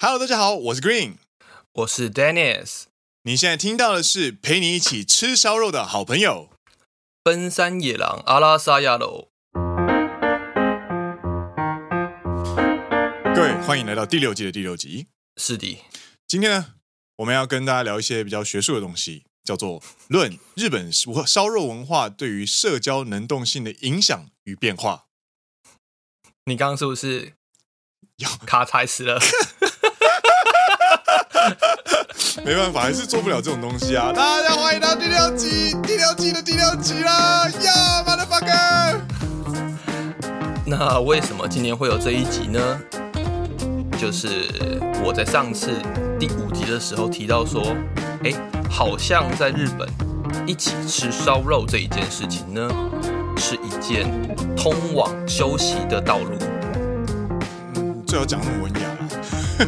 Hello，大家好，我是 Green，我是 Dennis。你现在听到的是陪你一起吃烧肉的好朋友——奔山野狼阿拉萨亚罗。各位，欢迎来到第六季的第六集。是的，今天呢，我们要跟大家聊一些比较学术的东西，叫做《论日本烧肉文化对于社交能动性的影响与变化》。你刚刚是不是有卡踩死了？没办法，还是做不了这种东西啊！大家欢迎到第六集，第六集的第六集啦！呀，motherfucker！那为什么今年会有这一集呢？就是我在上次第五集的时候提到说，哎，好像在日本一起吃烧肉这一件事情呢，是一件通往休息的道路。嗯，最好讲那么文雅。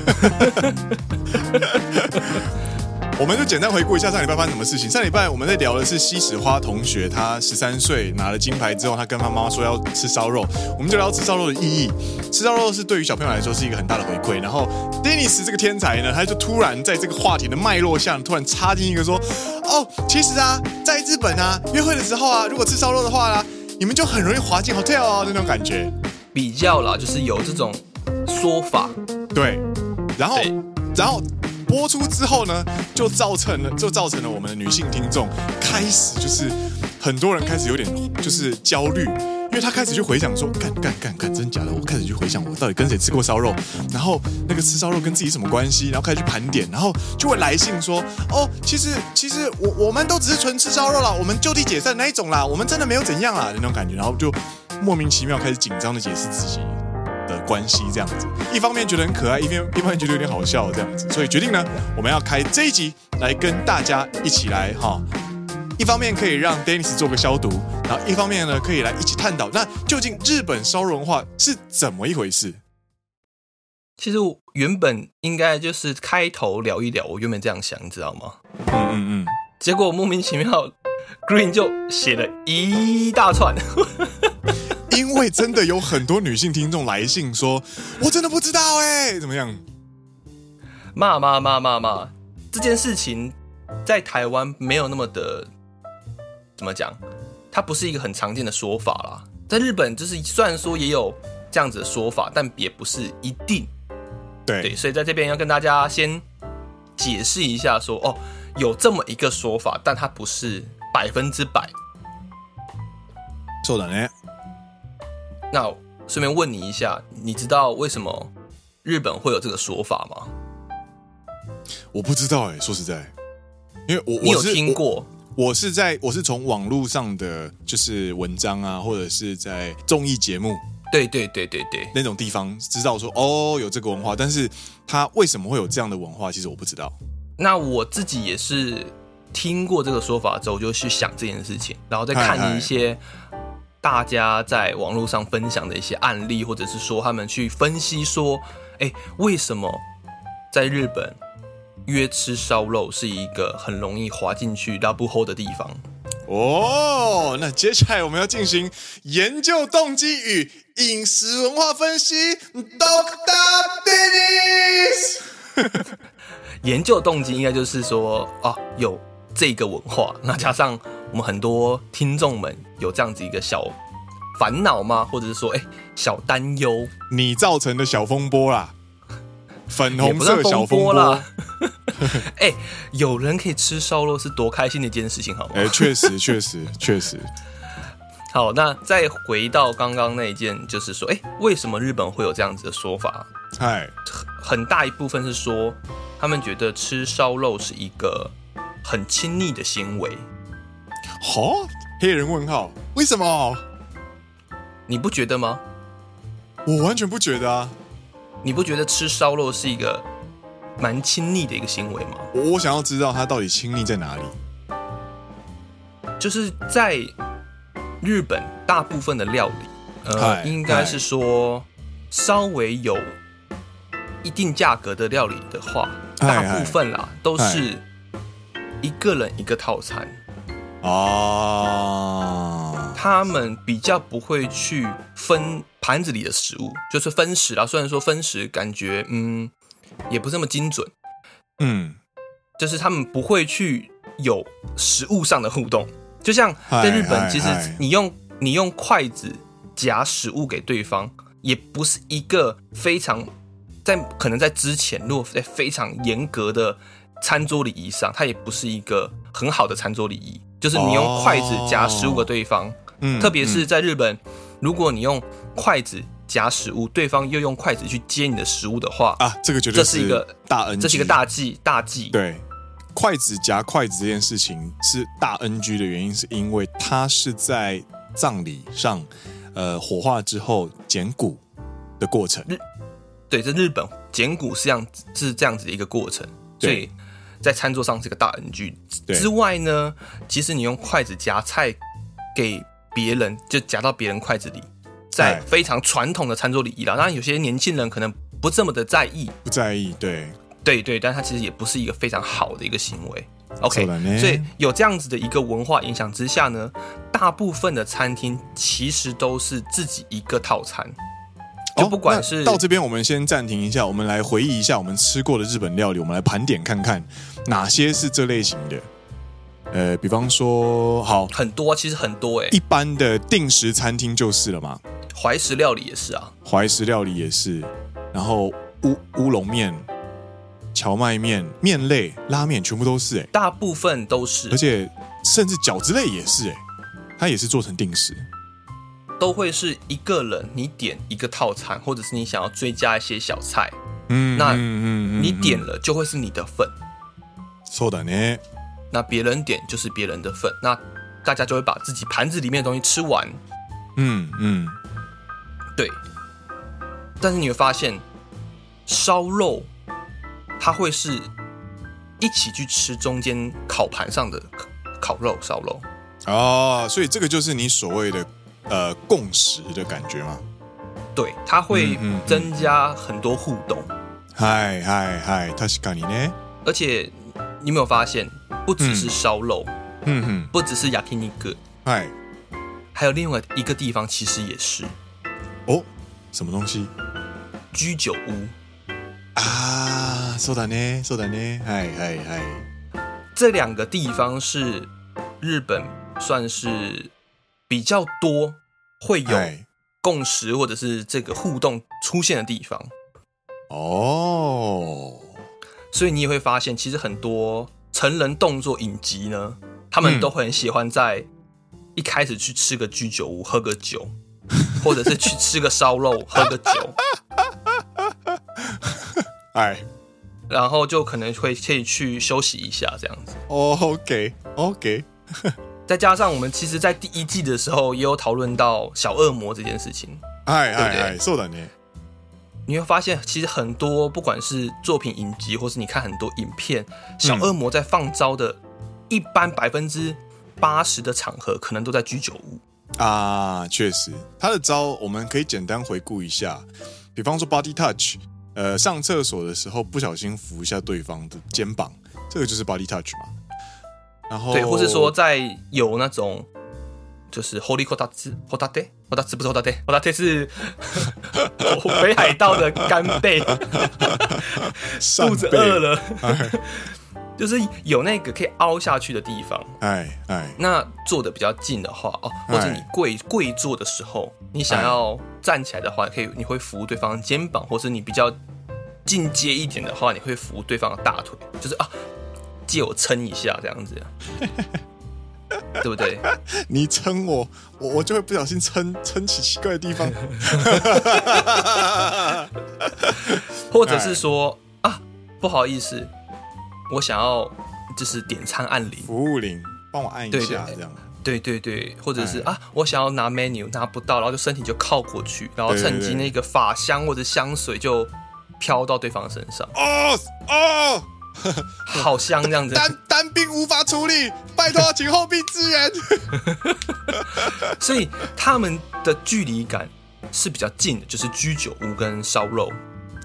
我们就简单回顾一下上礼拜发生什么事情。上礼拜我们在聊的是西史花同学，他十三岁拿了金牌之后，他跟他妈妈说要吃烧肉。我们就聊吃烧肉的意义。吃烧肉是对于小朋友来说是一个很大的回馈。然后 Dennis 这个天才呢，他就突然在这个话题的脉络下，突然插进一个说：“哦，其实啊，在日本啊，约会的时候啊，如果吃烧肉的话啦，你们就很容易滑进 hotel 哦，那种感觉。”比较啦，就是有这种说法。对，然后，然后。播出之后呢，就造成了，就造成了我们的女性听众开始就是很多人开始有点就是焦虑，因为他开始去回想说，干干干干真假的，我开始去回想我到底跟谁吃过烧肉，然后那个吃烧肉跟自己什么关系，然后开始去盘点，然后就会来信说，哦，其实其实我我们都只是纯吃烧肉啦，我们就地解散那一种啦，我们真的没有怎样啦那种感觉，然后就莫名其妙开始紧张的解释自己。的关系这样子，一方面觉得很可爱，一边一方面觉得有点好笑这样子，所以决定呢，我们要开这一集来跟大家一起来哈，一方面可以让 Dennis 做个消毒，然后一方面呢可以来一起探讨，那究竟日本烧肉文化是怎么一回事？其实我原本应该就是开头聊一聊，我原本这样想，你知道吗？嗯嗯嗯，结果莫名其妙，Green 就写了一大串。因为真的有很多女性听众来信说，我真的不知道哎，怎么样？骂骂骂骂骂！这件事情在台湾没有那么的怎么讲，它不是一个很常见的说法啦。在日本，就是虽然说也有这样子的说法，但也不是一定。对对，所以在这边要跟大家先解释一下说，说哦，有这么一个说法，但它不是百分之百。そうだね。 那顺便问你一下，你知道为什么日本会有这个说法吗？我不知道哎、欸，说实在，因为我你有听过？我，我是在我是从网络上的就是文章啊，或者是在综艺节目，对对对对对，那种地方知道说哦有这个文化，但是他为什么会有这样的文化，其实我不知道。那我自己也是听过这个说法之后，就去想这件事情，然后再看一些。大家在网络上分享的一些案例，或者是说他们去分析说，哎，为什么在日本约吃烧肉是一个很容易滑进去拉布后的地方？哦，那接下来我们要进行研究动机与饮食文化分析，Doctor Dennis。研究动机应该就是说，啊，有这个文化，那加上。我们很多听众们有这样子一个小烦恼吗？或者是说，哎，小担忧？你造成的小风波啦，粉红色小风波啦。哎，有人可以吃烧肉，是多开心的一件事情，好吗？哎，确实，确实，确实。好，那再回到刚刚那一件，就是说，哎，为什么日本会有这样子的说法？嗨，很大一部分是说，他们觉得吃烧肉是一个很亲昵的行为。好、哦，黑人问号，为什么？你不觉得吗？我完全不觉得啊！你不觉得吃烧肉是一个蛮亲昵的一个行为吗？我想要知道它到底亲昵在哪里。就是在日本，大部分的料理，呃，应该是说稍微有一定价格的料理的话，大部分啦都是一个人一个套餐。哦，oh. 他们比较不会去分盘子里的食物，就是分食啦。虽然说分食感觉，嗯，也不是那么精准。嗯，就是他们不会去有食物上的互动，就像在日本，其实你用你用筷子夹食物给对方，也不是一个非常在可能在之前，如果在非常严格的餐桌礼仪上，它也不是一个很好的餐桌礼仪。就是你用筷子夹食物给对方，嗯，特别是在日本，如果你用筷子夹食物，对方又用筷子去接你的食物的话，啊，这个绝对这是一个大 NG，这是一个大忌，大忌。对，筷子夹筷子这件事情是大 NG 的原因，是因为它是在葬礼上，呃，火化之后捡骨的过程。日，对，在日本捡骨是这样，是这样子的一个过程，对。在餐桌上是个大 NG 之外呢，其实你用筷子夹菜给别人，就夹到别人筷子里，在非常传统的餐桌礼仪啦。当然，有些年轻人可能不这么的在意，不在意，对，对对，但他其实也不是一个非常好的一个行为。OK，所以有这样子的一个文化影响之下呢，大部分的餐厅其实都是自己一个套餐。就不管是、哦、到这边，我们先暂停一下，我们来回忆一下我们吃过的日本料理，我们来盘点看看哪些是这类型的。呃，比方说，好，很多，其实很多哎。一般的定食餐厅就是了嘛。怀石料理也是啊，怀石料理也是。然后乌乌龙面、荞麦面、面类、拉面，全部都是哎，大部分都是，而且甚至饺子类也是哎，它也是做成定食。都会是一个人，你点一个套餐，或者是你想要追加一些小菜，嗯，那你点了就会是你的份。そうだね。那别人点就是别人的份，那大家就会把自己盘子里面的东西吃完。嗯嗯，对。但是你会发现，烧肉它会是一起去吃中间烤盘上的烤肉烧肉。哦，所以这个就是你所谓的。 呃，共识的感觉吗？对，它会增加很多互动。嗨嗨嗨，确かにね。而且你有没有发现，不只是烧肉，嗯哼，不只是焼肉，嗨，还有另外一个地方，其实也是。哦，什么东西？居酒屋啊，そうだね，そうだね，嗨嗨嗨。这两个地方是日本算是 比较多。会有共识或者是这个互动出现的地方哦，所以你也会发现，其实很多成人动作影集呢，他们都很喜欢在一开始去吃个居酒屋喝个酒，或者是去吃个烧肉喝个酒，哎，然后就可能会可以去休息一下这样子。哦，OK OK。再加上我们其实，在第一季的时候也有讨论到小恶魔这件事情，哎哎哎，是的呢。你会发现，其实很多不管是作品影集，或是你看很多影片，小恶魔在放招的，一般百分之八十的场合，可能都在居酒屋啊。确实，他的招我们可以简单回顾一下，比方说 body touch，呃，上厕所的时候不小心扶一下对方的肩膀，这个就是 body touch 嘛。然后对，或是说在有那种就是 Holy Kotatsu，Hotate，Hotatsu 不是 Hotate，Hotate 是 北海道的干贝，肚子饿了，就是有那个可以凹下去的地方。哎哎，那坐的比较近的话哦，或者你跪跪坐的时候，你想要站起来的话，可以你会扶对方肩膀，或是你比较进阶一点的话，你会扶对方的大腿，就是啊。借我撑一下，这样子，对不对？你撑我，我我就会不小心撑撑起奇怪的地方，或者是说啊，不好意思，我想要就是点餐按铃，服务铃，帮我按一下，这样。对对对，或者是啊，我想要拿 menu 拿不到，然后就身体就靠过去，然后趁机那个发香或者香水就飘到对方身上。哦哦。好香这样子，单单兵无法处理，拜托请后备支援。所以他们的距离感是比较近的，就是居酒屋跟烧肉。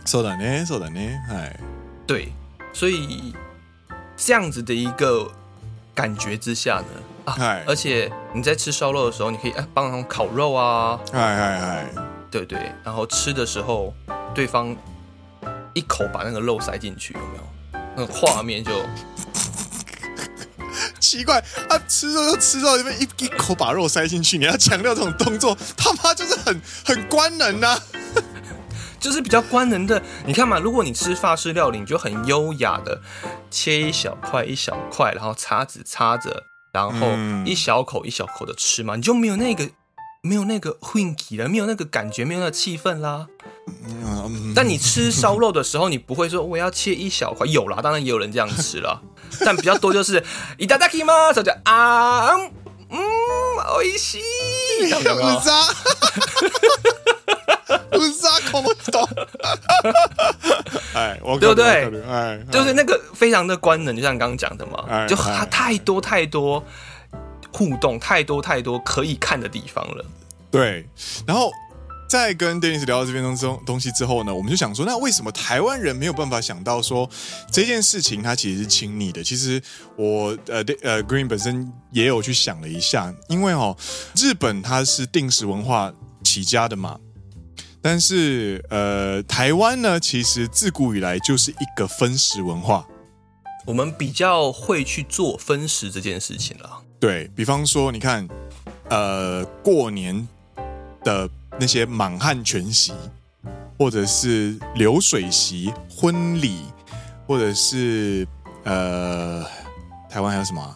そうだね，そうだね，哎，对，所以这样子的一个感觉之下呢，啊，而且你在吃烧肉的时候，你可以哎帮忙烤肉啊，哎哎哎，对对，然后吃的时候对方。 一口把那个肉塞进去，有没有？ 那个画面就 奇怪，他、啊、吃肉就吃肉，这边一一口把肉塞进去，你要强调这种动作，他妈就是很 很官能呐、啊，就是比较官能的。你看嘛，如果你吃法式料理，你就很优雅的切一小块一小块，然后叉子插着，然后一小口一小口的吃嘛，你就没有那个。没有那个雰围了，没有那个感觉，没有那个气氛啦。但你吃烧肉的时候，你不会说我要切一小块，有啦，当然也有人这样吃了，但比较多就是いただきます，就啊，嗯，おいしい，有没有？哈哎，对不对？哎，就是那个非常的官能，就像刚刚讲的嘛，就它太多太多。 互动太多太多可以看的地方了，对。然后在跟 Dennis 聊到这边东东东西之后呢，我们就想说，那为什么台湾人没有办法想到说这件事情它其实是亲密的？其实我呃呃 Green 本身也有去想了一下，因为哦，日本它是定时文化起家的嘛，但是呃台湾呢，其实自古以来就是一个分食文化，我们比较会去做分食这件事情了。对，比方说，你看，呃，过年的那些满汉全席，或者是流水席、婚礼，或者是呃，台湾还有什么啊？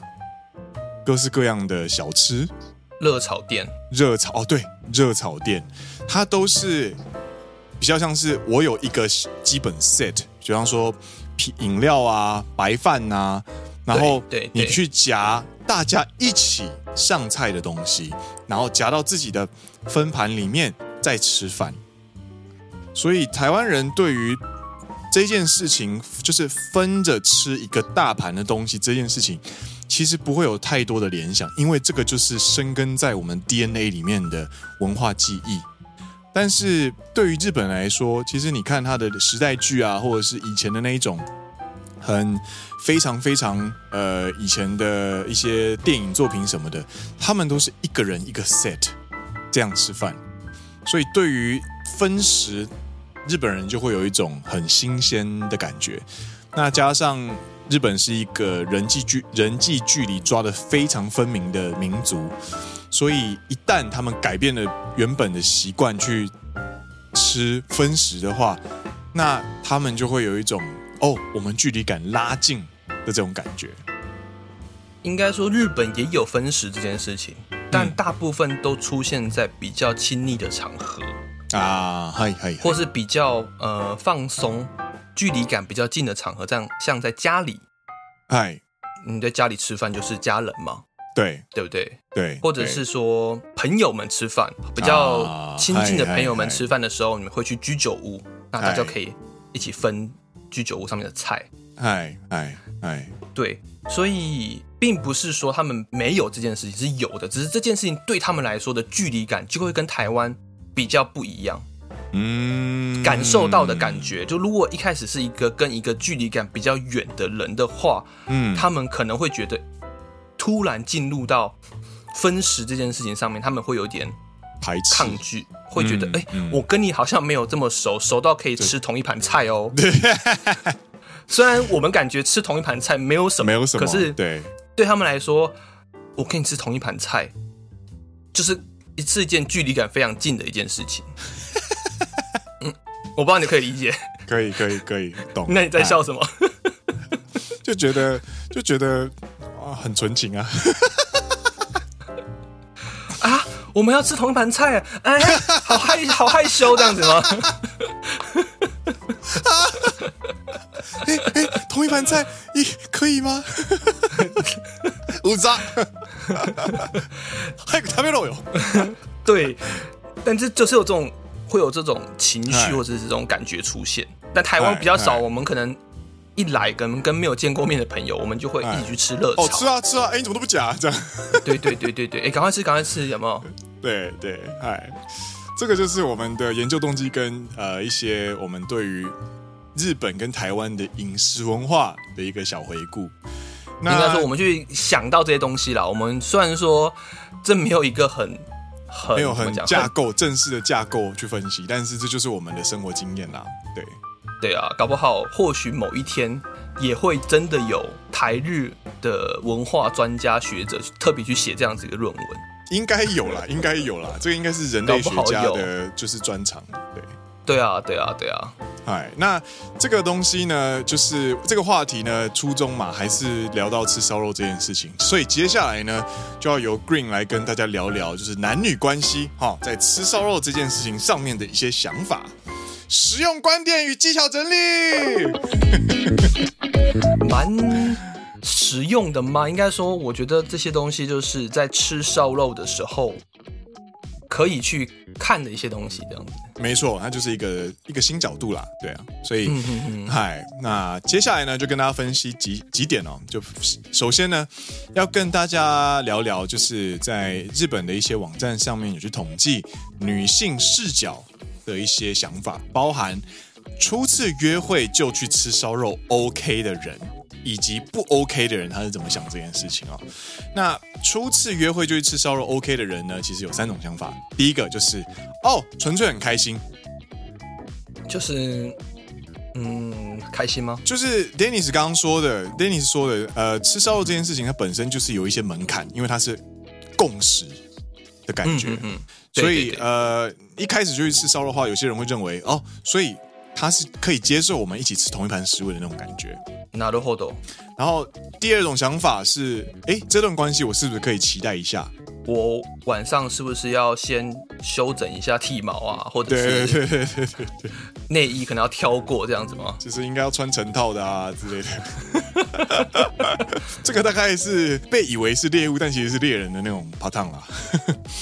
各式各样的小吃，热炒店，热炒哦，对，热炒店，它都是比较像是我有一个基本 set，比方说饮料啊、白饭啊，然后你去夹。大家一起上菜的东西，然后夹到自己的分盘里面再吃饭。所以台湾人对于这件事情，就是分着吃一个大盘的东西这件事情，其实不会有太多的联想，因为这个就是生根在我们 DNA 里面的文化记忆。但是对于日本来说，其实你看他的时代剧啊，或者是以前的那一种。很非常非常呃，以前的一些电影作品什么的，他们都是一个人一个 set 这样吃饭，所以对于分食，日本人就会有一种很新鲜的感觉。那加上日本是一个人际距人际距离抓得非常分明的民族，所以一旦他们改变了原本的习惯去吃分食的话，那他们就会有一种。哦，我们距离感拉近的这种感觉，应该说日本也有分食这件事情，但大部分都出现在比较亲密的场合。啊，嗨嗨，或是比较呃放松、距离感比较近的场合，这样像在家里，嗨，你在家里吃饭就是家人嘛，对。对不对？对，或者是说朋友们吃饭，比较亲近的朋友们吃饭的时候，你们会去居酒屋，那大家可以一起分。居酒屋上面的菜，哎哎哎，对，所以并不是说他们没有这件事情，是有的，只是这件事情对他们来说的距离感就会跟台湾比较不一样，嗯，感受到的感觉，就如果一开始是一个跟一个距离感比较远的人的话，嗯，他们可能会觉得突然进入到分食这件事情上面，他们会有点排斥抗拒。会觉得，哎、嗯嗯欸，我跟你好像没有这么熟，熟到可以吃同一盘菜哦。虽然我们感觉吃同一盘菜没有什么，没有什么，可是对对他们来说，我跟你吃同一盘菜，就是一次一件距离感非常近的一件事情。嗯，我不知道你可以理解，可以，可以，可以懂。那你在笑什么？就觉得，就觉得啊，很纯情啊。我们要吃同一盘菜，哎，好害好害羞这样子吗？哎哎，同一盘菜，咦，可以吗？乌扎，还有食べろよ。对，但是就是有这种会有这种情绪或者是这种感觉出现，但台湾比较少，我们可能。 一来跟跟没有见过面的朋友，我们就会一起去吃热炒。哦，吃啊吃啊！哎，你怎么都不讲、啊、这样？对对对对对，哎，赶快吃赶快吃，有没有？对 对，哎，这个就是我们的研究动机跟呃一些我们对于日本跟台湾的饮食文化的一个小回顾。那应该说，我们去想到这些东西啦。我们虽然说这没有一个很很没有很架构正式的架构去分析，但是这就是我们的生活经验啦。对。对啊，搞不好或许某一天也会真的有台日的文化专家学者特别去写这样子一个论文。应该有啦，应该有啦，这个应该是人类学家的就是专长，对。对啊，对啊，对啊。哎，那这个东西呢，就是这个话题呢，初衷嘛，还是聊到吃烧肉这件事情。所以接下来呢，就要由 Green 来跟大家聊聊，就是男女关系哈，在吃烧肉这件事情上面的一些想法、实用观点与技巧整理。蛮实用的吗？应该说，我觉得这些东西就是在吃烧肉的时候。可以去看的一些东西，这样子。没错，它就是一个一个新角度啦，对啊。所以，嗨，那接下来呢，就跟大家分析几几点哦。就首先呢，要跟大家聊聊，就是在日本的一些网站上面有去统计女性视角的一些想法，包含初次约会就去吃烧肉 OK 的人。以及不 OK 的人，他是怎么想这件事情啊、哦？那初次约会就去吃烧肉 OK 的人呢？其实有三种想法。第一个就是哦，纯粹很开心，就是嗯，开心吗？就是 Dennis 刚刚说的，Dennis 说的，呃，吃烧肉这件事情它本身就是有一些门槛，因为它是共识的感觉，嗯，嗯，嗯，所以呃，一开始就去吃烧肉的话，有些人会认为哦，所以。他是可以接受我们一起吃同一盘食物的那种感觉。なるほど。然后第二种想法是，哎，这段关系我是不是可以期待一下？我晚上是不是要先修整一下剃毛啊？或者是对对对对对对，内衣可能要挑过这样子吗？就是应该要穿成套的啊之类的。这个大概是被以为是猎物，但其实是猎人的那种パターン啦。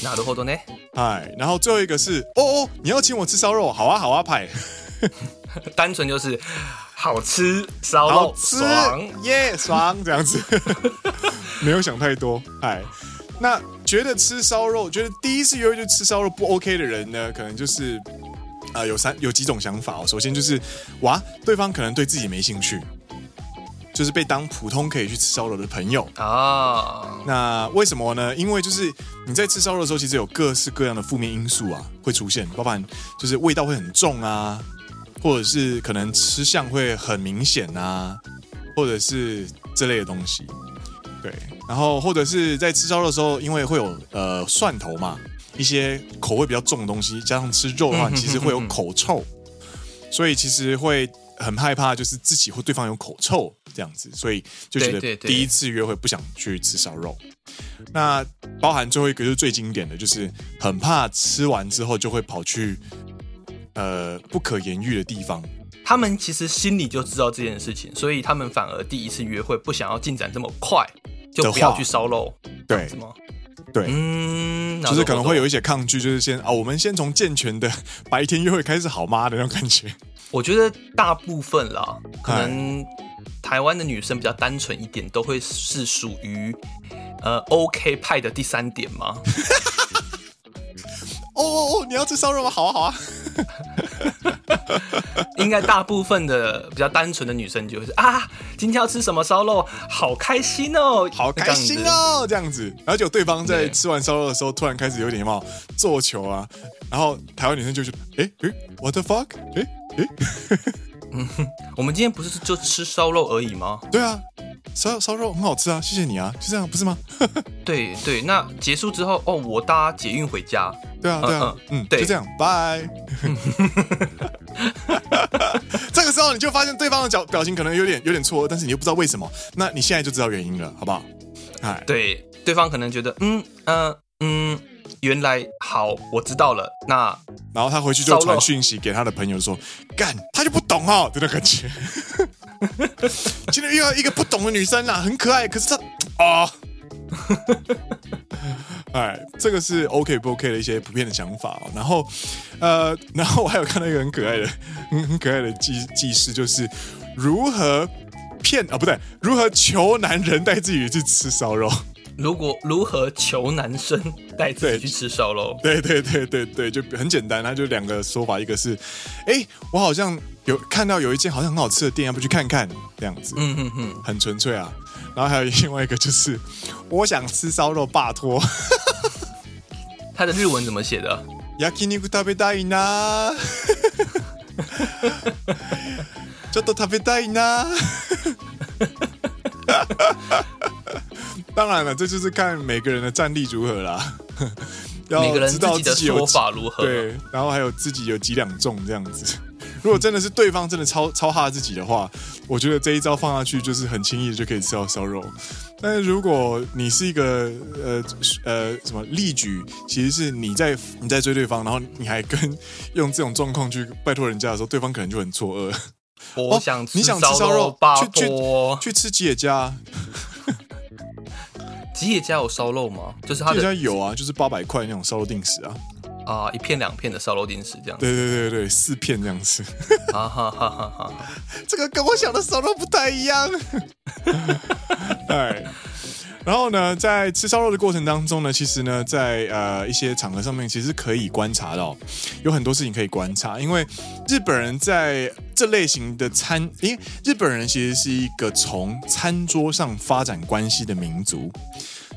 なるほど呢。哎，然后最后一个是，哦哦，你要请我吃烧肉？好啊好啊，派。 单纯就是好吃烧肉，爽耶，yeah, 爽这样子，没有想太多。哎，那觉得吃烧肉，觉得第一次约会就吃烧肉不 OK 的人呢，可能就是啊、呃，有三有几种想法哦。首先就是哇，对方可能对自己没兴趣，就是被当普通可以去吃烧肉的朋友啊。那为什么呢？因为就是你在吃烧肉的时候，其实有各式各样的负面因素啊会出现，包含就是味道会很重啊。或者是可能吃相会很明显啊，或者是这类的东西，对。然后或者是在吃烧肉的时候，因为会有呃蒜头嘛，一些口味比较重的东西，加上吃肉的话，其实会有口臭，所以其实会很害怕，就是自己或对方有口臭这样子，所以就觉得第一次约会不想去吃烧肉。那包含最后一个就是最经典的就是很怕吃完之后就会跑去。呃，不可言喻的地方，他们其实心里就知道这件事情，所以他们反而第一次约会不想要进展这么快，就不要去烧肉，对，什么？对，嗯，就是可能会有一些抗拒，就是先啊，我们先从健全的白天约会开始好吗的那种感觉。我觉得大部分啦，可能台湾的女生比较单纯一点，都会是属于呃 OK 派的第三点吗？哦哦哦！你要吃烧肉吗？好啊好啊！应该大部分的比较单纯的女生就是啊，今天要吃什么烧肉，好开心哦，好开心哦，这样子。然后就对方在吃完烧肉的时候，突然开始有点什么做球啊，然后台湾女生就说：“哎哎，what the fuck？哎哎，嗯，我们今天不是就吃烧肉而已吗？”对啊。烧烧肉很好吃啊，谢谢你啊，就这样不是吗？对对，那结束之后哦，我搭捷运回家。对啊对啊，嗯，对，就这样，拜。这个时候你就发现对方的表表情可能有点有点错，但是你又不知道为什么，那你现在就知道原因了，好不好？哎，对，对方可能觉得嗯嗯嗯，原来好，我知道了。那然后他回去就传讯息给他的朋友说，干，他就不懂哦，真的感觉。今天遇到一个不懂的女生啦，很可爱，可是她啊，哎，这个是 OK 不 OK 的一些普遍的想法哦。然后，呃，然后我还有看到一个很可爱的、很很可爱的记记事，就是如何骗啊，不对，如何求男人带自己去吃烧肉。如果如何求男生带自己去吃烧肉？对对对对对，就很简单，他就两个说法，一个是，哎，我好像有看到有一间好像很好吃的店，要不去看看这样子，嗯嗯嗯，很纯粹啊。然后还有另外一个就是，我想吃烧肉，拜托。他的日文怎么写的？焼肉食べたいな。 ちょっと食べたいな。 当然了，这就是看每个人的战力如何啦。要知道自己的说法如何？对，然后还有自己有几两重这样子。如果真的是对方真的超超哈自己的话，我觉得这一招放下去就是很轻易的就可以吃到烧肉。但是如果你是一个呃呃什么力举，其实是你在你在追对方，然后你还跟用这种状况去拜托人家的时候，对方可能就很错愕。我想吃你想吃烧肉，去去去吃吉野家。吉野家有烧肉吗？就是他的吉野家有啊，就是八百块那种烧肉定食啊。啊，一片两片的烧肉定食这样。对对对对，四片这样子。哈哈哈哈哈！这个跟我想的烧肉不太一样。对。然后呢，在吃烧肉的过程当中呢，其实呢，在呃一些场合上面，其实可以观察到有很多事情可以观察。因为日本人在这类型的餐，因为日本人其实是一个从餐桌上发展关系的民族，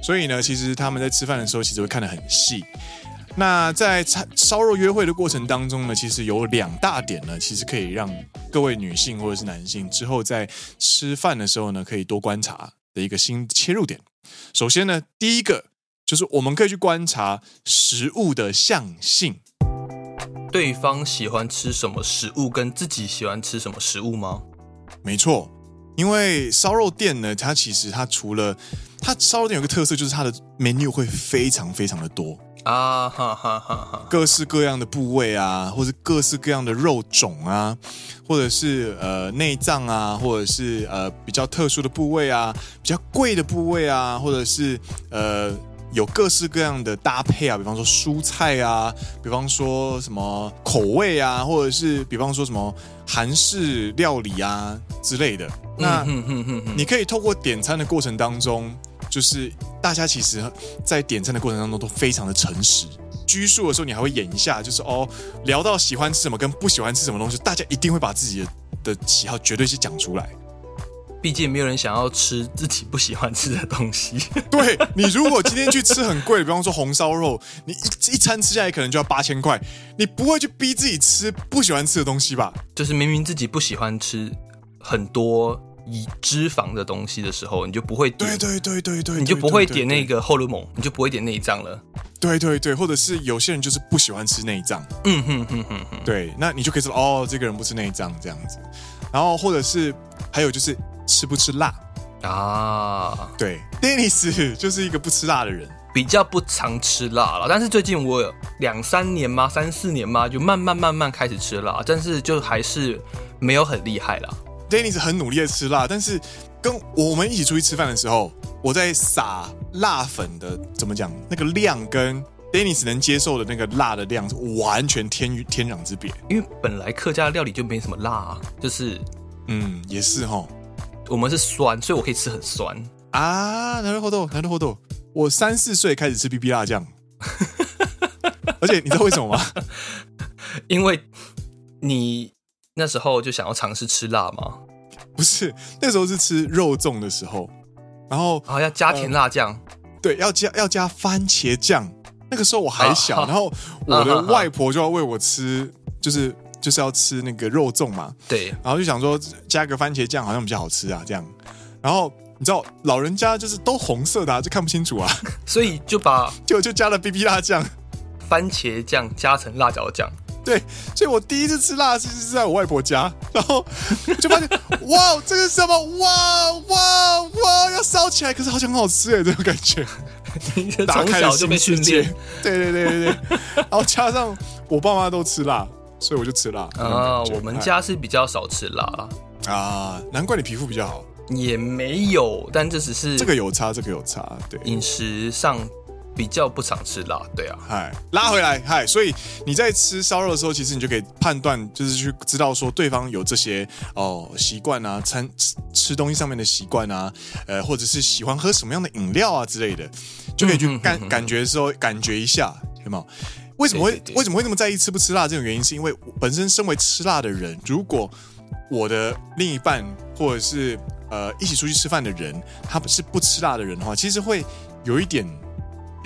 所以呢，其实他们在吃饭的时候，其实会看得很细。那在餐烧肉约会的过程当中呢，其实有两大点呢，其实可以让各位女性或者是男性之后在吃饭的时候呢，可以多观察的一个新切入点。首先呢，第一个就是我们可以去观察食物的相性，对方喜欢吃什么食物，跟自己喜欢吃什么食物吗？没错，因为烧肉店呢，它其实它除了它烧肉店有个特色，就是它的 menu 会非常非常的多。啊哈哈哈哈！各式各样的部位啊，或者各式各样的肉种啊，或者是呃内脏啊，或者是呃比较特殊的部位啊，比较贵的部位啊，或者是呃有各式各样的搭配啊，比方说蔬菜啊，比方说什么口味啊，或者是比方说什么韩式料理啊之类的。那你可以透过点餐的过程当中。就是大家其实，在点餐的过程当中都非常的诚实。拘束的时候，你还会演一下，就是哦，聊到喜欢吃什么跟不喜欢吃什么东西，大家一定会把自己的的喜好绝对是讲出来。毕竟没有人想要吃自己不喜欢吃的东西。对，你如果今天去吃很贵的，比方说红烧肉，你一一餐吃下来可能就要八千块，你不会去逼自己吃不喜欢吃的东西吧？就是明明自己不喜欢吃很多。以脂肪的东西的时候，你就不会点，对对对对对，你就不会点那个后肋，你就不会点内脏了。对对对，或者是有些人就是不喜欢吃内脏，嗯哼哼哼哼，对，那你就可以说哦，这个人不吃内脏这样子。然后或者是还有就是吃不吃辣啊？对，Dennis 就是一个不吃辣的人，比较不常吃辣了。但是最近我有两三年嘛，三四年嘛，就慢慢慢慢开始吃辣，但是就还是没有很厉害了。Dennis 很努力的吃辣，但是跟我们一起出去吃饭的时候，我在撒辣粉的怎么讲，那个量跟 Dennis 能接受的那个辣的量是完全天与天壤之别。因为本来客家料理就没什么辣啊，就是嗯，也是齁。我们是酸，所以我可以吃很酸啊。なるほど，なるほど。我三四岁开始吃 BB 辣酱，而且你知道为什么吗？因为你。 那时候就想要尝试吃辣吗？不是，那时候是吃肉粽的时候，然后啊要加甜辣酱，呃，对，要加要加番茄酱。那个时候我还小，啊、然后我的外婆就要喂我吃，啊、就是就是要吃那个肉粽嘛。对，然后就想说加个番茄酱好像比较好吃啊，这样。然后你知道老人家就是都红色的，啊，就看不清楚啊，所以就把 就就加了 BB 辣酱，番茄酱加成辣椒酱。对，所以我第一次吃辣是是在我外婆家，然后就发现，哇，这个是什么？哇哇哇，要烧起来，可是好像很好吃哎，这种感觉。打开了新世界。对对对对对，然后加上我爸妈都吃辣，所以我就吃辣。啊，我们家是比较少吃辣啊，难怪你皮肤比较好。也没有，但这只是这个有差，这个有差，对，饮食上。比较不常吃辣，对啊，嗨，拉回来，嗨，所以你在吃烧肉的时候，其实你就可以判断，就是去知道说对方有这些哦习惯啊，餐吃吃东西上面的习惯啊，呃，或者是喜欢喝什么样的饮料啊之类的，就可以去感感觉的时候感觉一下，有没有？为什么会为什么会那么在意吃不吃辣？这种原因是因为本身身为吃辣的人，如果我的另一半或者是呃一起出去吃饭的人，他是不吃辣的人的话，其实会有一点。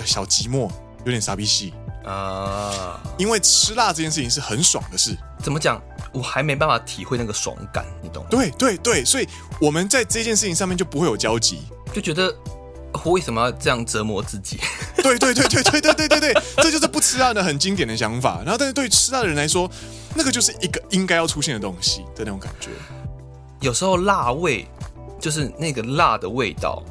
小寂寞，有点傻逼戏啊！因为吃辣这件事情是很爽的事，怎么讲？我还没办法体会那个爽感，你懂吗？对对对，所以我们在这件事情上面就不会有交集，就觉得我为什么要这样折磨自己？对对对对对对对对对，这就是不吃辣的很经典的想法。然后，但是对于吃辣的人来说，那个就是一个应该要出现的东西的那种感觉。有时候辣味就是那个辣的味道。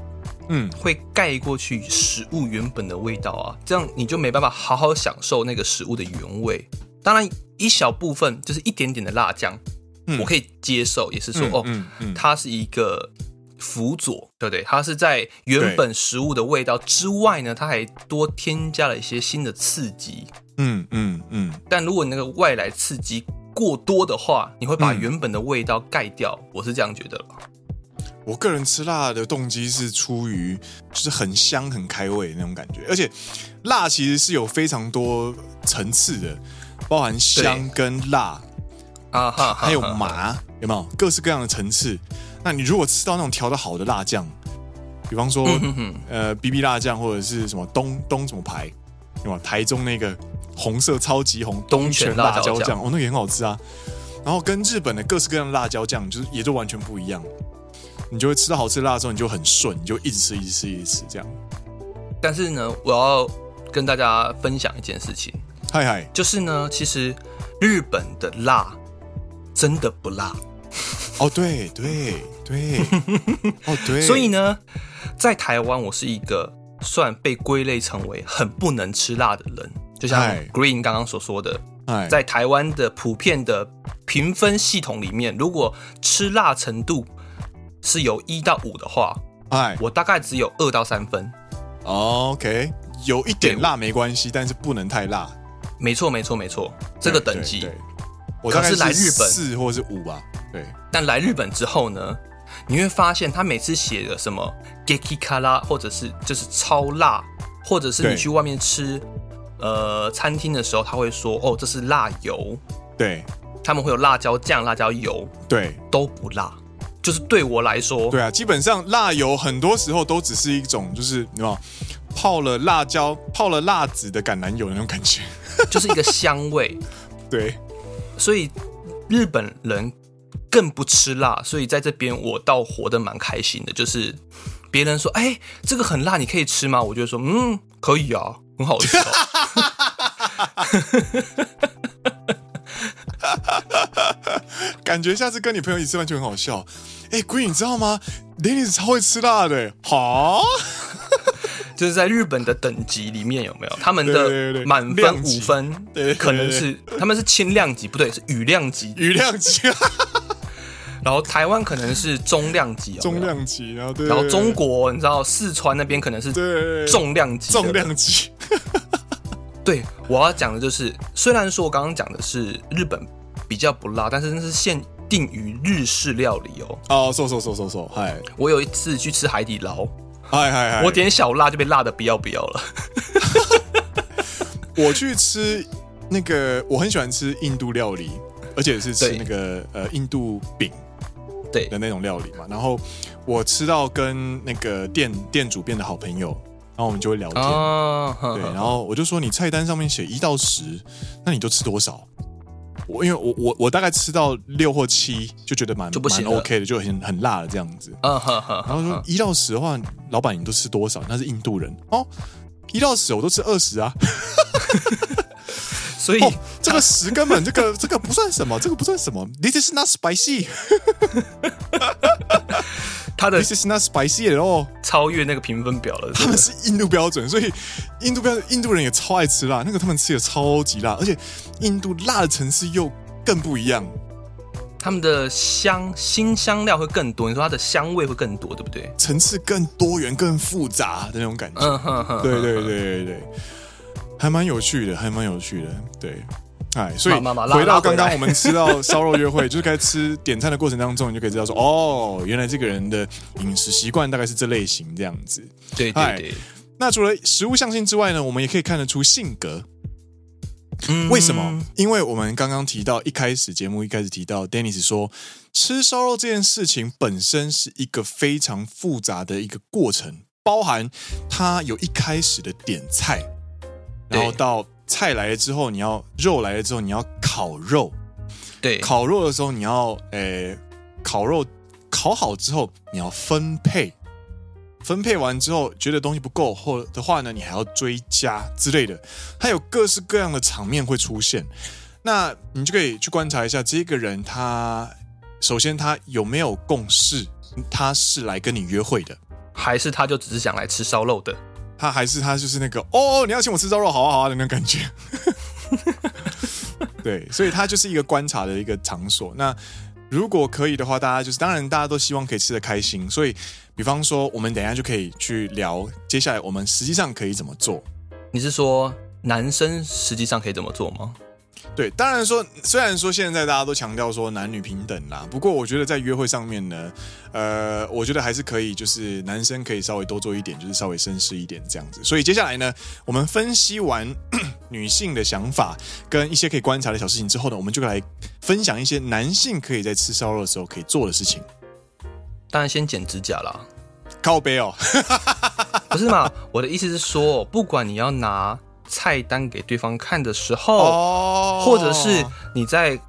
嗯，会盖过去食物原本的味道啊，这样你就没办法好好享受那个食物的原味。当然，一小部分就是一点点的辣酱，嗯、我可以接受，也是说、嗯、哦，它是一个辅佐，对不对？它是在原本食物的味道之外呢，它还多添加了一些新的刺激。嗯嗯嗯。嗯，但如果你那个外来刺激过多的话，你会把原本的味道盖掉。嗯、我是这样觉得。我个人吃辣的动机是出于就是很香很开胃的那种感觉，而且辣其实是有非常多层次的，包含香跟辣啊哈，还有麻，有没有各式各样的层次？那你如果吃到那种调的好的辣酱，比方说呃 BB 辣酱或者是什么东东什么牌，有吗台中那个红色超级红东泉辣椒酱，哦，那个也很好吃啊。然后跟日本的各式各样的辣椒酱，就是也都完全不一样。你就会吃到好吃辣的时候，你就很顺，你就一直吃，一直吃，一直吃这样。但是呢，我要跟大家分享一件事情，嗨嗨，就是呢，其实日本的辣真的不辣。哦，对对对，哦对。所以呢，在台湾，我是一个算被归类成为很不能吃辣的人，就像 Green 刚刚所说的，在台湾的普遍的评分系统里面，如果吃辣程度。是由一到五的话，哎，我大概只有二到三分。OK，有一点辣没关系，但是不能太辣。没错，没错，没错，这个等级。我大概是来日本四或是五吧。对。但来日本之后呢，你会发现他每次写的什么 Geki 卡拉，或者是就是超辣，或者是你去外面吃呃餐厅的时候，他会说哦，这是辣油。对。他们会有辣椒酱、辣椒油。对。都不辣。就是对我来说，对啊，基本上辣油很多时候都只是一种，就是你知道泡了辣椒、泡了辣子的橄榄油的那种感觉，就是一个香味。对，所以日本人更不吃辣，所以在这边我倒活得蛮开心的。就是别人说：“哎，这个很辣，你可以吃吗？”我就说：“嗯，可以啊，很好吃。” 感觉下次跟你朋友一起吃饭就很好笑。哎，Green，你知道吗？Dennis 超会吃辣的。好，就是在日本的等级里面有没有？他们的满分五分，对，可能是他们是轻量级，不对，是羽量级，羽量级。然后台湾可能是中量级，中量级，然后对，然后中国你知道四川那边可能是重量级，重量级。对，我要讲的就是，虽然说我刚刚讲的是日本比较不辣，但是那是限定于日式料理哦。哦，说说说说说，嗨！我有一次去吃海底捞，嗨嗨嗨！我点小辣就被辣的不要不要了。我去吃那个，我很喜欢吃印度料理，而且是吃那个呃印度饼对的那种料理嘛。然后我吃到跟那个店店主变得好朋友。然后我们就会聊天，哦、对，然后我就说，你菜单上面写一到十，那你都吃多少？我因为我我我大概吃到六或七就觉得蛮蛮 OK 的，就很很辣的这样子。然后说一到十的话，老板你都吃多少？那是印度人哦，一到十我都吃二十啊。所以、哦、这个十根本这个这个不算什么，这个不算什么。This is not spicy。他的 This is not spicy 哦，超越那个评分表了。他们是印度标准，所以印度标印度人也超爱吃辣，那个他们吃的超级辣，而且印度辣的层次又更不一样。他们的香新香料会更多，你说它的香味会更多，对不对？层次更多元、更复杂的那种感觉。嗯哼哼，对对对对对，还蛮有趣的，还蛮有趣的，对。哎，所以回到刚刚我们吃到烧肉约会，就是该吃点餐的过程当中，你就可以知道说，哦，原来这个人的饮食习惯大概是这类型这样子。对对对。那除了食物相性之外呢，我们也可以看得出性格。嗯，为什么？因为我们刚刚提到一开始节目一开始提到，Dennis 说吃烧肉这件事情本身是一个非常复杂的一个过程，包含他有一开始的点菜，然后到。菜来了之后，你要肉来了之后，你要烤肉，对，烤肉的时候你要，诶，烤肉烤好之后你要分配，分配完之后觉得东西不够或的话呢，你还要追加之类的，它有各式各样的场面会出现。那你就可以去观察一下这个人，他首先他有没有共识，他是来跟你约会的，还是他就只是想来吃烧肉的？他还是他就是那个哦，你要请我吃烧肉，好啊好啊的那种感觉。对，所以他就是一个观察的一个场所。那如果可以的话，大家就是当然大家都希望可以吃的开心，所以比方说我们等一下就可以去聊，接下来我们实际上可以怎么做？你是说男生实际上可以怎么做吗？对，当然说，虽然说现在大家都强调说男女平等啦，不过我觉得在约会上面呢，呃，我觉得还是可以，就是男生可以稍微多做一点，就是稍微绅士一点这样子。所以接下来呢，我们分析完 女性的想法跟一些可以观察的小事情之后呢，我们就来分享一些男性可以在吃烧肉的时候可以做的事情。当然先剪指甲啦，靠背哦，不是嘛？我的意思是说，不管你要拿。菜单给对方看的时候，oh. 或者是你在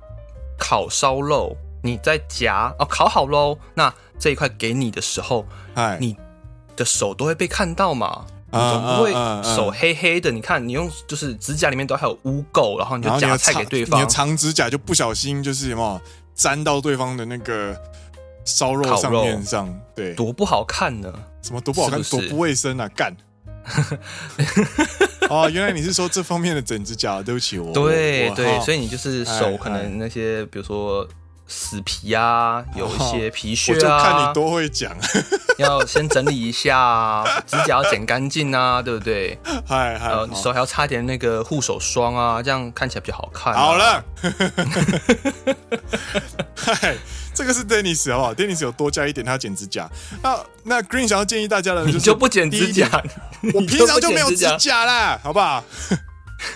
烤烧肉，你在夹哦，烤好喽，那这一块给你的时候，Hi. 你的手都会被看到嘛？你总不会手黑黑的？Uh, uh, uh, uh. 你看，你用就是指甲里面都还有污垢，然后你就夹菜给对方，你的长指甲就不小心就是什么沾到对方的那个烧肉上面上，对，多不好看呢？什么多不好看？是不是多不卫生啊？干！哦，原来你是说这方面的整指甲？对不起我。对对，所以你就是手可能那些，比如说死皮啊，有一些皮屑啊，我就看你多会讲，要先整理一下，指甲要剪干净啊，对不对？嗨嗨，手还要擦点那个护手霜啊，这样看起来比较好看。好了，嗨。这个是 Dennis 好不好？Dennis 有多加一点，他剪指甲。那那 Green 想要建议大家的，就是你就不剪指甲，我平常就没有指甲啦，好不好？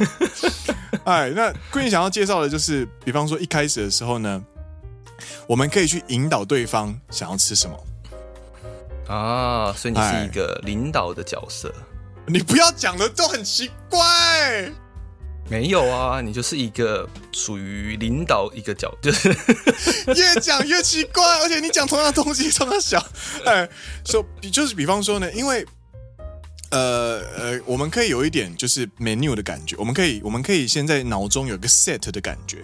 哎，那 Green 想要介绍的就是，比方说一开始的时候呢，我们可以去引导对方想要吃什么啊，所以你是一个领导的角色。你不要讲的都很奇怪。没有啊，你就是一个属于领导一个角，就 是越讲越奇怪，而且你讲同样的东西，从那小，哎，说比就是比方说呢，因为呃呃，我们可以有一点就是 menu 的感觉，我们可以我们可以先在脑中有个 set 的感觉，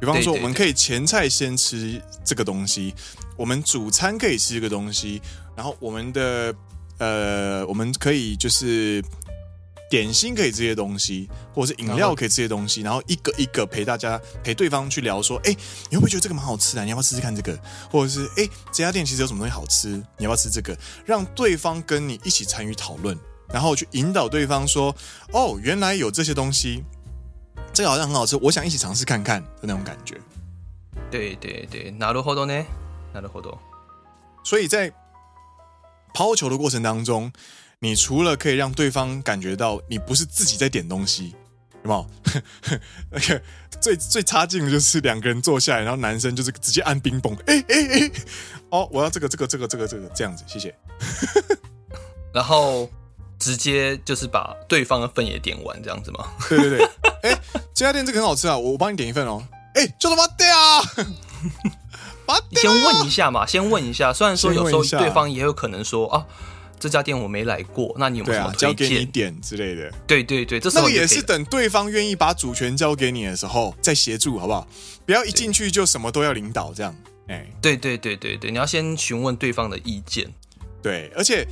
比方说我们可以前菜先吃这个东西，我们主餐可以吃这个东西，然后我们的呃，我们可以就是。点心可以这些东西，或者是饮料可以这些东西，然后一个一个陪大家陪对方去聊说，哎，你会不会觉得这个蛮好吃的？你要不要试试看这个？或者是哎，这家店其实有什么东西好吃？你要不要吃这个？让对方跟你一起参与讨论，然后去引导对方说，哦，原来有这些东西，这个好像很好吃，我想一起尝试看看的那种感觉。对对对，なるほどね，なるほど。所以在抛球的过程当中。 你除了可以让对方感觉到你不是自己在点东西，有没有？那 个最最差劲的就是两个人坐下来，然后男生就是直接按冰崩，哎哎哎，哦，我要这个这个这个这个这个这样子，谢谢。然后直接就是把对方的份也点完，这样子吗？对对对，哎，这家店这个很好吃啊，我我帮你点一份哦。哎，就他妈对啊！你先问一下嘛，先问一下。虽然说有时候对方也有可能说啊。这家店我没来过，那你有没有什么推荐？交给你点之类的。对对对，这时候那个也是等对方愿意把主权交给你的时候再协助，好不好？不要一进去就什么都要领导这样。哎，对对对对对，你要先询问对方的意见。对，而且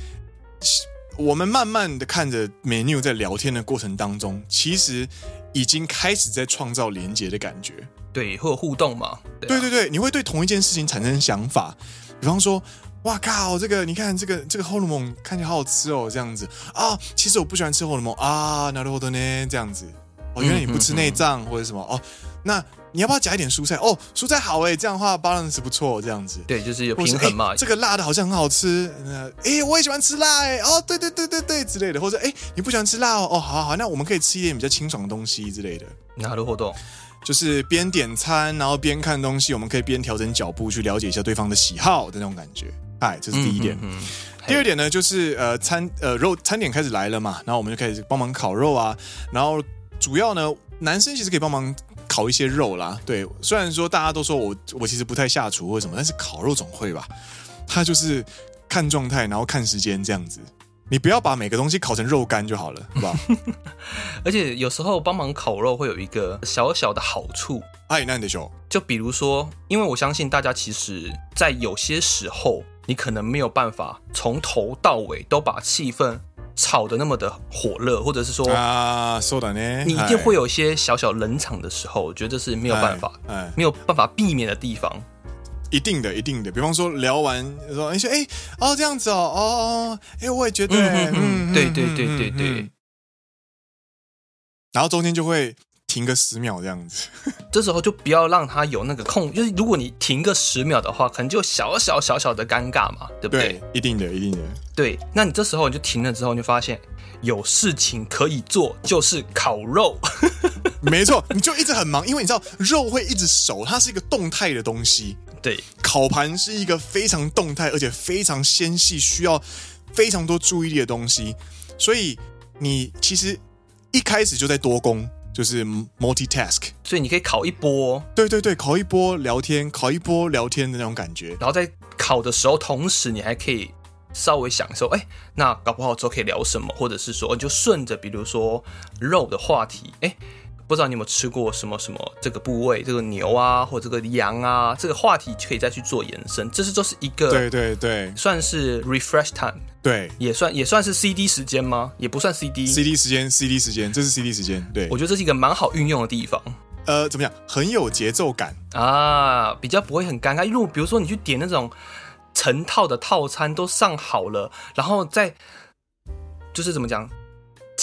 我们慢慢的看着 menu 在聊天的过程当中，其实已经开始在创造连接的感觉。对，会有互动嘛？对，对对对，你会对同一件事情产生想法，比方说。哇靠！这个你看，这个这个荷尔蒙看起来好好吃哦，这样子啊。其实我不喜欢吃荷尔蒙啊，なるほど呢，这样子。哦，原来你不吃内脏或者什么哦？那你要不要加一点蔬菜？哦，蔬菜好哎，这样的话 balance 不错，这样子。对，就是有平衡嘛。这个辣的好像很好吃，哎，我也喜欢吃辣哎。哦，对对对对对之类的，或者哎，你不喜欢吃辣哦？哦，好好好，那我们可以吃一点比较清爽的东西之类的。なるほど。就是边点餐，然后边看东西，我们可以边调整脚步去了解一下对方的喜好的那种感觉。 嗨，这是第一点。嗯、哼哼第二点呢，就是呃餐呃肉餐点开始来了嘛，然后我们就开始帮忙烤肉啊。然后主要呢，男生其实可以帮忙烤一些肉啦。对，虽然说大家都说我我其实不太下厨或什么，但是烤肉总会吧。他就是看状态，然后看时间这样子。你不要把每个东西烤成肉干就好了，好不好？而且有时候帮忙烤肉会有一个小小的好处。哎，那你得说，就比如说，因为我相信大家其实，在有些时候，你可能没有办法从头到尾都把气氛炒的那么的火热，或者是说啊，说的呢，你一定会有一些小小冷场的时候，我觉得这是没有办法，哎，没有办法避免的地方。一定的，一定的。比方说聊完说，你说哎哦这样子哦哦哎，我也觉得，嗯，嗯对对对对对、嗯。然后中间就会停个十秒这样子，这时候就不要让他有那个空，就是如果你停个十秒的话，可能就小小小小的尴尬嘛，对不对？对，一定的，一定的。对，那你这时候你就停了之后，你就发现有事情可以做，就是烤肉。没错，你就一直很忙，因为你知道肉会一直熟，它是一个动态的东西。对，烤盘是一个非常动态而且非常纤细，需要非常多注意力的东西，所以你其实一开始就在多工，就是 multitask，所以你可以考一波，对对对，考一波聊天，考一波聊天的那种感觉，然后在考的时候，同时你还可以稍微享受，哎，那搞不好之后可以聊什么，或者是说你就顺着，比如说肉的话题，哎。不知道你有没有吃过什么什么这个部位，这个牛啊，或者这个羊啊，这个话题可以再去做延伸。这是就是一个对对对，算是 refresh time，对，也算也算是 CD 时间吗？也不算 CD，CD 时间，CD 时间，这是 CD 时间。对，我觉得这是一个蛮好运用的地方。呃，怎么样？很有节奏感啊，比较不会很尴尬。因为比如说你去点那种成套的套餐都上好了，然后再就是怎么讲？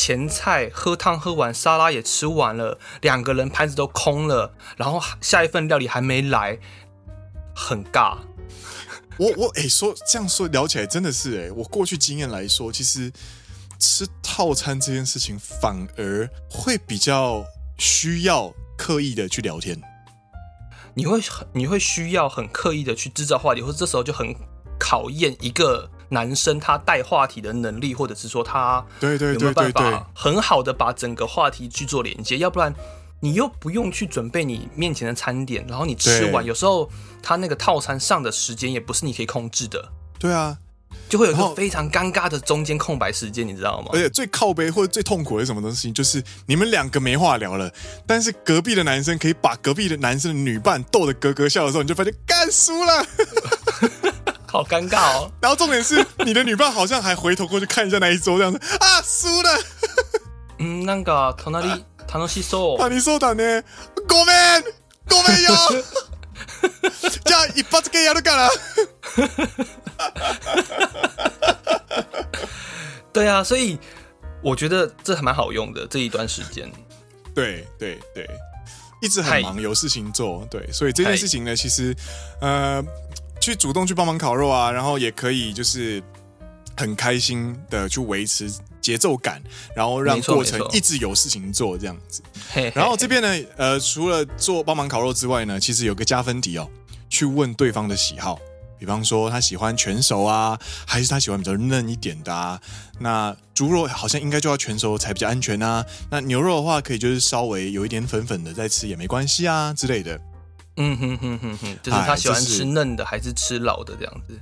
前菜喝汤喝完，沙拉也吃完了，两个人盘子都空了，然后下一份料理还没来，很尬。我我哎、欸，说这样说聊起来真的是哎、欸，我过去经验来说，其实吃套餐这件事情反而会比较需要刻意的去聊天。你会你会需要很刻意的去制造话题，或者这时候就很考验一个。男生他带话题的能力，或者是说他有没有办法很好的把整个话题去做连接，要不然你又不用去准备你面前的餐点，然后你吃完，有时候他那个套餐上的时间也不是你可以控制的。对啊，就会有一个非常尴尬的中间空白时间，你知道吗？而且最靠背或者最痛苦的是什么东西？就是你们两个没话聊了，但是隔壁的男生可以把隔壁的男生的女伴逗得咯咯笑的时候，你就发现干输了。好尴尬哦！然后重点是，你的女伴好像还回头过去看一下那一桌，这样子啊，输了。嗯，那个隣楽しそう。楽しそうだね。ごめん、ごめんよ。じゃあ一発芸やるから。对啊，所以我觉得这还蛮好用的这一段时间。对对对，一直很忙，有事情做。对，所以这件事情呢，其实呃。 去主动去帮忙烤肉啊，然后也可以就是很开心的去维持节奏感，然后让过程一直有事情做这样子。然后这边呢，呃，除了做帮忙烤肉之外呢，其实有个加分题哦，去问对方的喜好，比方说他喜欢全熟啊，还是他喜欢比较嫩一点的啊？那猪肉好像应该就要全熟才比较安全啊。那牛肉的话，可以就是稍微有一点粉粉的再吃也没关系啊之类的。嗯哼哼哼哼，就是他喜欢吃嫩的还是吃老的这样子？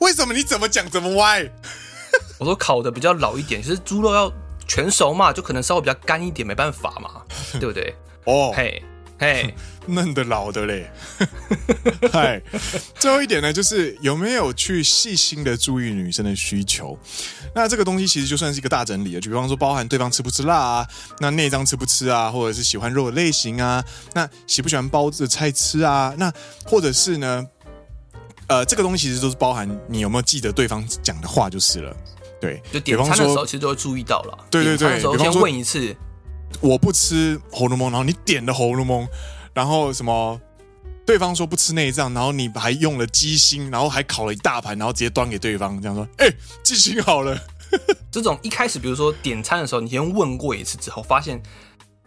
为什么你怎么讲怎么歪？我说烤的比较老一点，其实猪肉要全熟嘛，就可能稍微比较干一点，没办法嘛，对不对？哦，嘿。嘿，嫩的老的嘞，嗨，最后一点呢，就是有没有去细心的注意女生的需求？那这个东西其实就算是一个大整理了，就比方说包含对方吃不吃辣啊，那内脏吃不吃啊，或者是喜欢肉的类型啊，那喜不喜欢包子菜吃啊，那或者是呢，呃，这个东西其实都是包含你有没有记得对方讲的话就是了。对，就点餐的时候其实都会注意到了。对对对，先问一次。我不吃红楼梦，然后你点了红楼梦，然后什么？对方说不吃内脏，然后你还用了鸡心，然后还烤了一大盘，然后直接端给对方，这样说：“哎、欸，鸡心好了。”这种一开始，比如说点餐的时候，你先问过一次之后，发现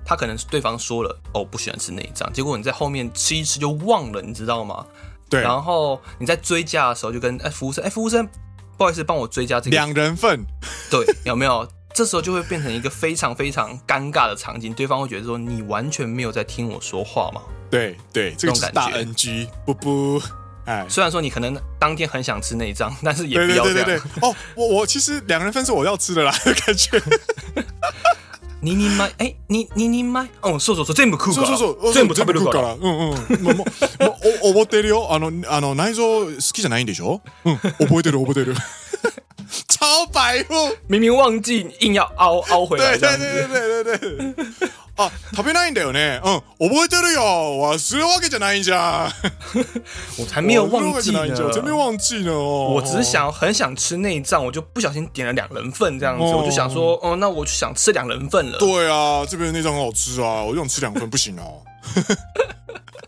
他可能是对方说了哦不喜欢吃内脏，结果你在后面吃一吃就忘了，你知道吗？对。然后你在追加的时候，就跟哎服务生，哎服务生，不好意思，帮我追加这个两人份。对，有没有？这时候就会变成一个非常非常尴尬的场景，对方会觉得说你完全没有在听我说话嘛？对对，这种大 NG，不不，哎，虽然说你可能当天很想吃内脏，但是也不要这样。对对对对哦，我我其实两个人分是我要吃的啦，感觉。你你买哎，你你你买哦，そうそうそう全部食うから。そうそう全部食べるから。嗯嗯。ももお覚えてるよ。あのあの内臓好きじゃないんでしょ？嗯，覚えてる覚えてる。 超白目，明明忘记，硬要凹凹回来。对对对对对对对。啊，食べないんだよね。嗯，覚えてるよ。忘れるわけじゃないじゃん。我才没有忘记呢。我才没有忘记呢。我只是想很想吃内脏，我就不小心点了两人份这样子。我就想说，哦，那我就想吃两人份了。对啊，这边的内脏很好吃啊，我就想吃两份不行哦。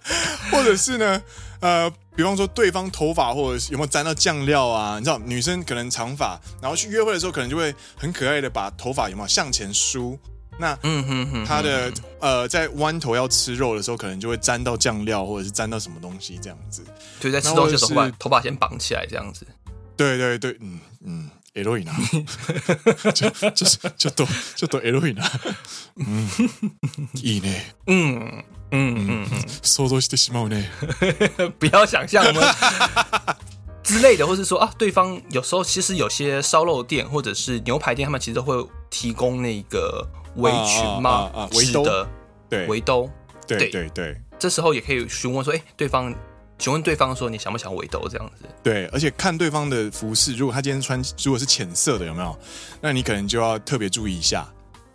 或者是呢， 呃，比方说对方头发或者是有没有沾到酱料啊？你知道，女生可能长发，然后去约会的时候，可能就会很可爱的把头发有没有向前梳。那嗯哼哼，他的呃，在弯头要吃肉的时候，可能就会沾到酱料，或者是沾到什么东西这样子。就在吃东西的时候，把头发先绑起来这样子。对对对，嗯嗯，エロいな，就就是就都就都エロいな，嗯，いいね， 嗯嗯嗯嗯，想像してしまうね，不要想象我们之类的，或是说啊，对方有时候其实有些烧肉店或者是牛排店，他们其实都会提供那个。围裙吗？啊，围兜的，对，围兜，对对对。这时候也可以询问说，哎，对方，询问对方说，你想不想围兜这样子？对，而且看对方的服饰，如果他今天穿如果是浅色的，有没有？那你可能就要特别注意一下。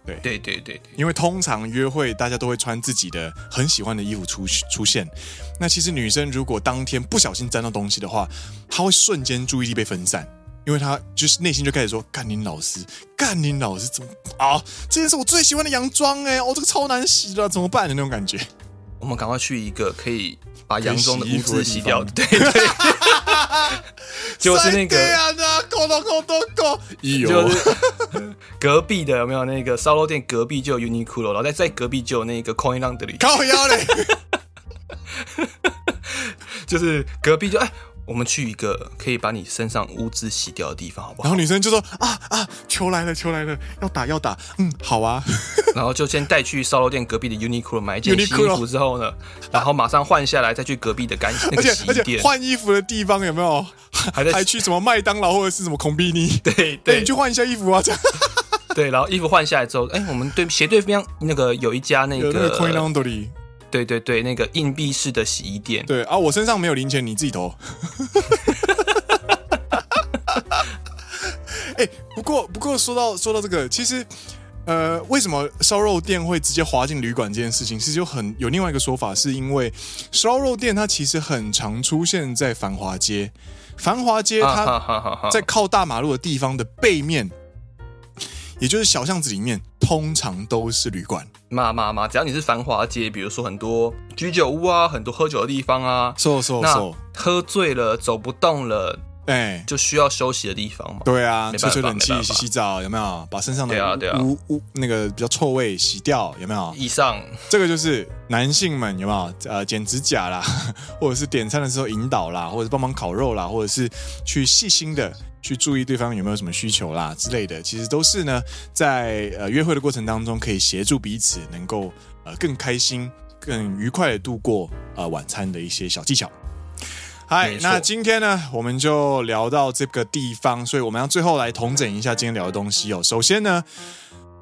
对对对对，因为通常约会大家都会穿自己的很喜欢的衣服出出现。那其实女生如果当天不小心沾到东西的话，她会瞬间注意力被分散。因为她就是内心就开始说：“干你老师，干你老师，怎么啊？这件是我最喜欢的洋装哎，哦，这个超难洗的，怎么办的那种感觉？”我们赶快去一个可以把洋装的污渍洗掉。的，对对，就是那个，就是隔壁的有没有那个烧肉店？隔壁就有 Uniqlo，然后在在隔壁就有那个 Coin Laundry，靠腰嘞，就是隔壁就哎。我们去一个可以把你身上污渍洗掉的地方，好不好？然后女生就说：“啊啊，球来了，球来了，要打要打，嗯，好啊。” 然后就先带去烧肉店隔壁的 Uniqlo 买一件新衣服之后呢，然后马上换下来，再去隔壁的干那个洗衣店。而且而且换衣服的地方有没有？还在还去什么麦当劳或者是什么 Konbini？对 对，对，你去换一下衣服啊，这样。对，然后衣服换下来之后，哎，我们对斜对面那个有一家那个。对对对，那个硬币式的洗衣店。对啊，我身上没有零钱，你自己投。哎，不过不过说到说到这个，其实呃，为什么烧肉店会直接滑进旅馆这件事情，其实有很有另外一个说法，是因为烧肉店它其实很常出现在繁华街，繁华街它在靠大马路的地方的背面。也就是小巷子里面，通常都是旅馆。嘛嘛嘛，只要你是繁华街，比如说很多居酒屋啊，很多喝酒的地方啊，那，喝醉了走不动了，哎，就需要休息的地方嘛。对啊，吹吹冷气，洗洗澡，有没有？把身上的污污那个比较臭味洗掉，有没有？以上，这个就是男性们有没有？呃，剪指甲啦，或者是点餐的时候引导啦，或者是帮忙烤肉啦，或者是去细心的。去注意对方有没有什么需求啦之类的，其实都是呢，在呃约会的过程当中，可以协助彼此能够呃更开心、更愉快的度过呃晚餐的一些小技巧。嗨，那今天呢，我们就聊到这个地方，所以我们要最后来统整一下今天聊的东西哦。首先呢，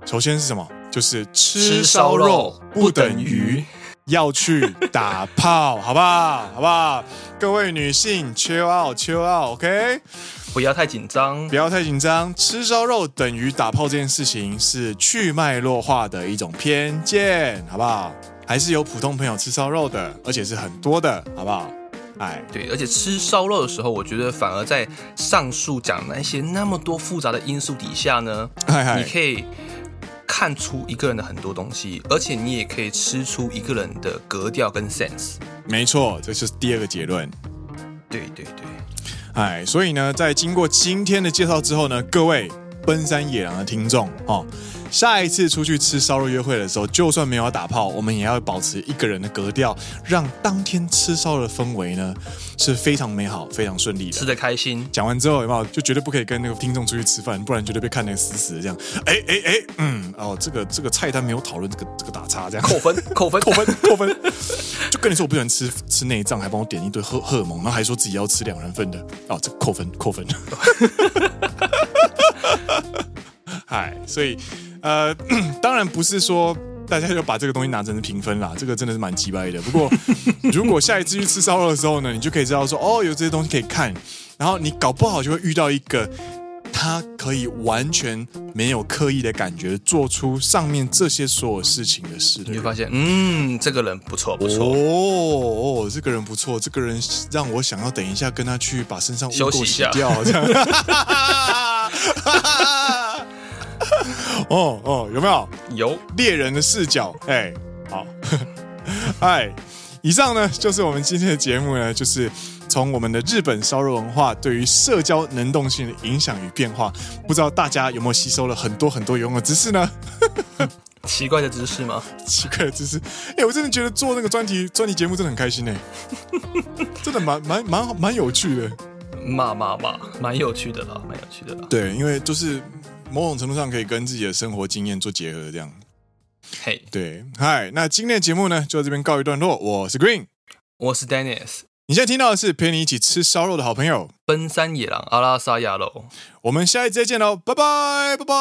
首先是什么？就是吃烧肉不等于要去打炮，好不好？好不好？各位女性，chill out，chill out，OK。不要太紧张，不要太紧张。吃烧肉等于打炮这件事情是去脉络化的一种偏见，好不好？还是有普通朋友吃烧肉的，而且是很多的，好不好？哎，对，而且吃烧肉的时候，我觉得反而在上述讲那些那么多复杂的因素底下呢，嗨嗨，你可以看出一个人的很多东西，而且你也可以吃出一个人的格调跟 sense。没错，这就是第二个结论。对对对。哎，所以呢，在经过今天的介绍之后呢，各位奔山野狼的听众哦。下一次出去吃烧肉约会的时候，就算没有要打炮，我们也要保持一个人的格调，让当天吃烧肉的氛围呢是非常美好、非常顺利的，吃的开心。讲完之后有没有就绝对不可以跟那个听众出去吃饭，不然绝对被看得死死的这样。哎哎哎，嗯，哦，这个这个菜单没有讨论，这个这个打叉这样，扣分 扣分扣分扣分。就跟你说我不喜欢吃吃内脏，还帮我点一堆荷荷尔蒙，然后还说自己要吃两人份的，哦，这个扣分扣分。嗨，所以。呃，当然不是说大家就把这个东西拿成是评分啦，这个真的是蛮鸡掰的。不过，如果下一次去吃烧肉的时候呢，你就可以知道说，哦，有这些东西可以看，然后你搞不好就会遇到一个他可以完全没有刻意的感觉，做出上面这些所有事情的事的。你会发现，嗯，这个人不错不错，哦哦，这个人不错，这个人让我想要等一下跟他去把身上污垢洗掉，这样。哦哦，有没有？有猎人的视角，哎，好，哎，以上呢就是我们今天的节目呢，就是从我们的日本烧肉文化对于社交能动性的影响与变化，不知道大家有没有吸收了很多很多有用的知识呢？奇怪的知识吗？奇怪的知识，哎，我真的觉得做那个专题专题节目真的很开心哎，真的蛮蛮蛮蛮有趣的，嘛嘛嘛，蛮有趣的啦，蛮有趣的啦，对，因为就是。某种程度上可以跟自己的生活经验做结合，这样。嘿，对，嗨，那今天的节目呢，就到这边告一段落。我是 Green，我是 Dennis。你现在听到的是陪你一起吃烧肉的好朋友——奔山野狼阿拉萨亚喽。我们下一次再见喽，拜拜，拜拜。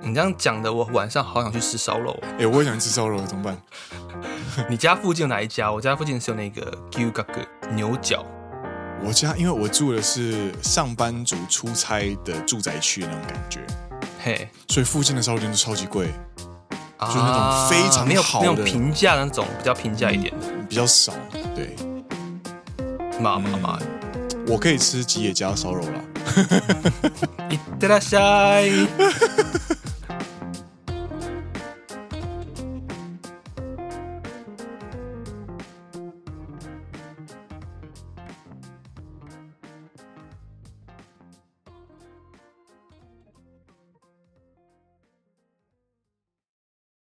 你这样讲的，我晚上好想去吃烧肉。哎，我也想吃烧肉，怎么办？你家附近有哪一家？我家附近是有那个牛角牛角。我家因为我住的是上班族出差的住宅区的那种感觉，嘿，所以附近的烧肉店都超级贵，啊、就是那种非常好的、那种平价的那种，比较平价一点的、嗯，比较少。对，妈妈妈，我可以吃吉野家烧肉了。いってらっしゃい。